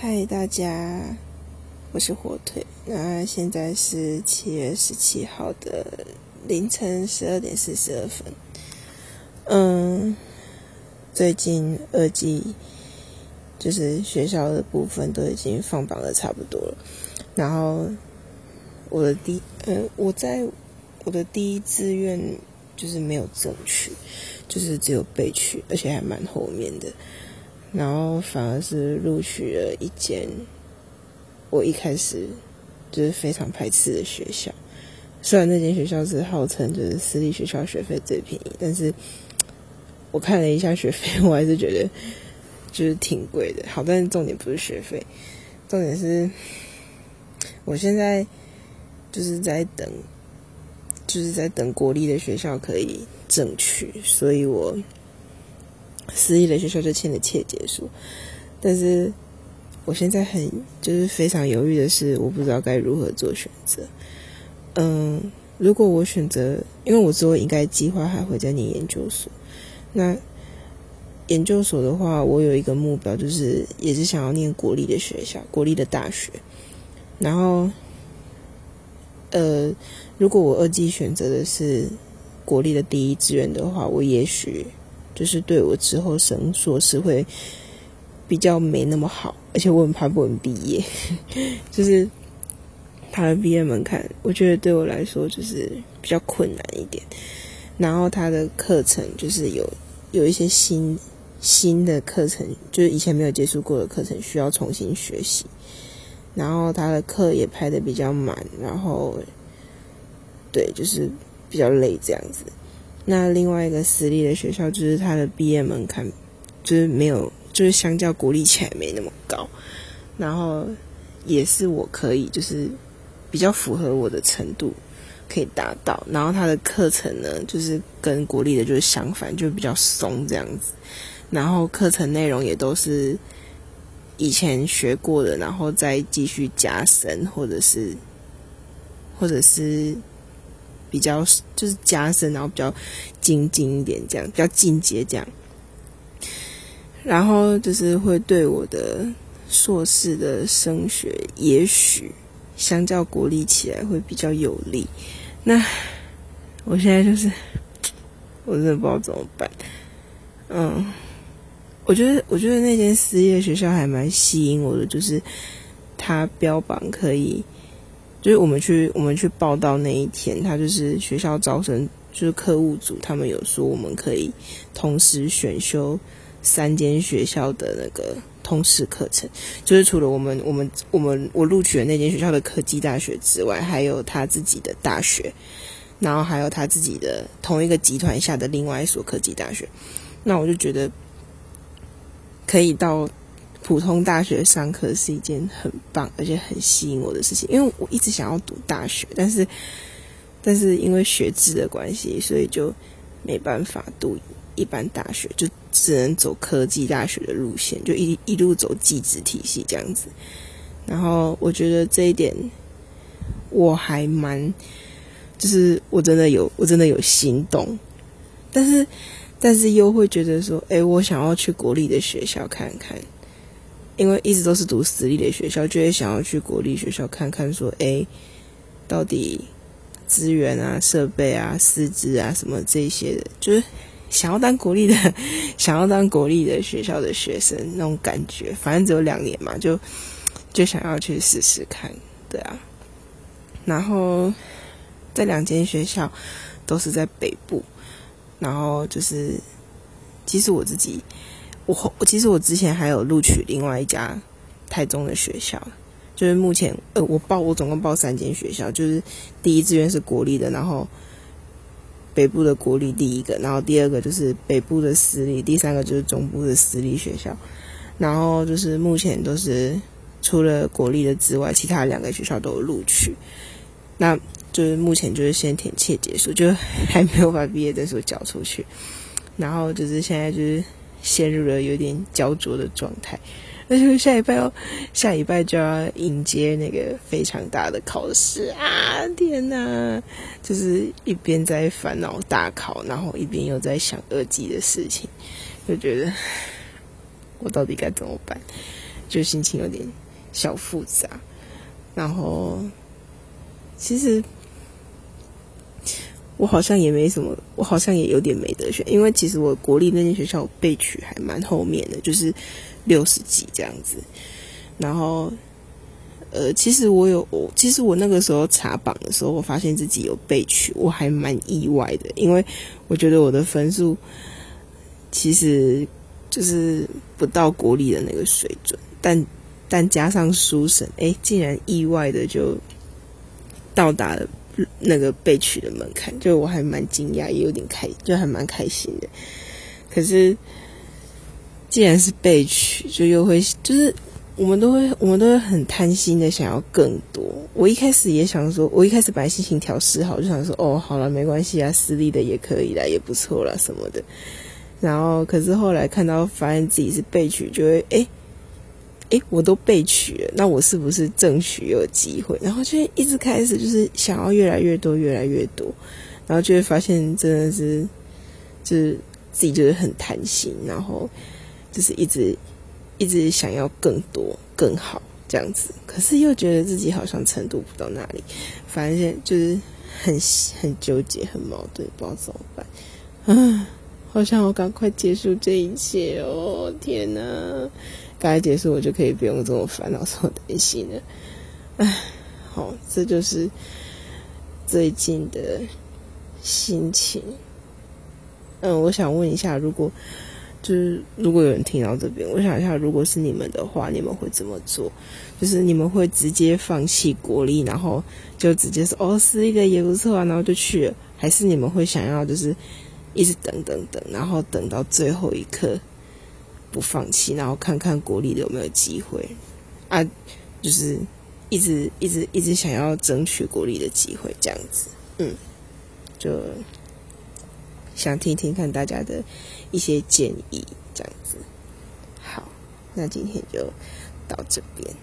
嗨，大家，我是火腿。那现在是七月十七号的凌晨十二点四十二分。嗯，最近二季就是学校的部分都已经放榜的差不多了。然后我的第，嗯，我在我的第一志愿就是没有争取，就是只有被取，而且还蛮后面的。然后反而是录取了一间我一开始就是非常排斥的学校。虽然那间学校是号称就是私立学校学费最便宜，但是我看了一下学费，我还是觉得 就是挺贵的。好，但重点不是学费，重点是我现在就是在等，就是在等国立的学校可以争取，所以我。私立的学校就签了切结书，但是我现在很就是非常犹豫的是，我不知道该如何做选择。嗯，如果我选择，因为我之后应该计划还会再念研究所，那研究所的话，我有一个目标，就是也是想要念国立的学校，国立的大学。然后，呃，如果我二季选择的是国立的第一志愿的话，我也许。就是对我之后升硕士会比较没那么好，而且我很怕不能毕业。就是他的毕业门槛，我觉得对我来说就是比较困难一点。然后他的课程就是有有一些新新的课程，就是以前没有接触过的课程，需要重新学习。然后他的课也排的比较满，然后对，就是比较累这样子。那另外一个私立的学校，就是它的毕业门槛，就是没有，就是相较国立起来没那么高，然后也是我可以，就是比较符合我的程度可以达到。然后它的课程呢，就是跟国立的就是相反，就比较松这样子。然后课程内容也都是以前学过的，然后再继续加深，或者是，或者是。比较就是加深，然后比较精进一点，这样比较进阶这样。然后就是会对我的硕士的升学，也许相较国立起来会比较有利。那我现在就是，我真的不知道怎么办。嗯，我觉得我觉得那间私立的学校还蛮吸引我的，就是它标榜可以。就是我们去我们去报道那一天，他就是学校招生，就是课务组他们有说我们可以同时选修三间学校的那个通识课程，就是除了我们我们我们我录取的那间学校的科技大学之外，还有他自己的大学，然后还有他自己的同一个集团下的另外一所科技大学，那我就觉得可以到。普通大学上课是一件很棒而且很吸引我的事情，因为我一直想要读大学，但是但是因为学制的关系，所以就没办法读一般大学，就只能走科技大学的路线，就一一路走技职体系这样子。然后我觉得这一点我还蛮，就是我真的有我真的有心动，但是但是又会觉得说，哎，我想要去国立的学校看看。因为一直都是读私立的学校，就会想要去国立学校看看，说，哎，到底资源啊、设备啊、师资啊什么这些的，就是想要当国立的，想要当国立的学校的学生那种感觉。反正只有两年嘛，就就想要去试试看，对啊。然后这两间学校都是在北部，然后就是，其实我自己。我我其实我之前还有录取另外一家台中的学校，就是目前呃我报我总共报三间学校，就是第一志愿是国立的，然后北部的国立第一个，然后第二个就是北部的私立，第三个就是中部的私立学校，然后就是目前都是除了国立的之外，其他两个学校都有录取，那就是目前就是先填切结束，就还没有把毕业证书交出去，然后就是现在就是。陷入了有点焦灼的状态，而 且下礼拜要下礼拜就要迎接那个非常大的考试啊！天哪，就是一边在烦恼大考，然后一边又在想二级的事情，就觉得 我到底该怎么办？就心情有点小复杂。然后，其实我好像也没什么，我好像也有点没得选，因为其实我国立那间学校备取还蛮后面的，就是六十几这样子。然后，呃，其实我有，我其实我那个时候查榜的时候，我发现自己有被取，我还蛮意外的，因为我觉得我的分数其实就是不到国立的那个水准，但。但加上书审，哎，竟然意外的就到达了那个被取的门槛，就我还蛮惊讶，也有点开，就还蛮开心的。可是，既然是被取，就又会就是我们都会，我们都会很贪心的想要更多。我一开始也想说，我一开始把心情调试好，就想说，哦，好了，没关系啊，私立的也可以啦，也不错啦，什么的。然后，可是后来看到发现自己是被取，就会哎。哎，我都被取了，那我是不是争取有机会？然后就一直开始就是想要越来越多，越来越多，然后就会发现真的是，就是自己就是很贪心，然后就是一直一直想要更多、更好这样子，可是又觉得自己好像程度不到那里，反正就是很很纠结、很矛盾，不知道怎么办。啊，好想我赶快结束这一切哦！天哪！该结束，我就可以不用这么烦恼、这么担心了。唉，好，这就是最近的心情。嗯，我想问一下，如果就是如果有人听到这边，我想一下，如果是你们的话，你们会怎么做？就是你们会直接放弃国力，然后就直接说“哦，私立的也不错啊”，然后就去了，还是你们会想要就是一直等等等，然后等到最后一刻？不放弃，然后看看国立的有没有机会啊，就是一直一直一直想要争取国立的机会，这样子，嗯，就想听听看大家的一些建议，这样子。好，那今天就到这边。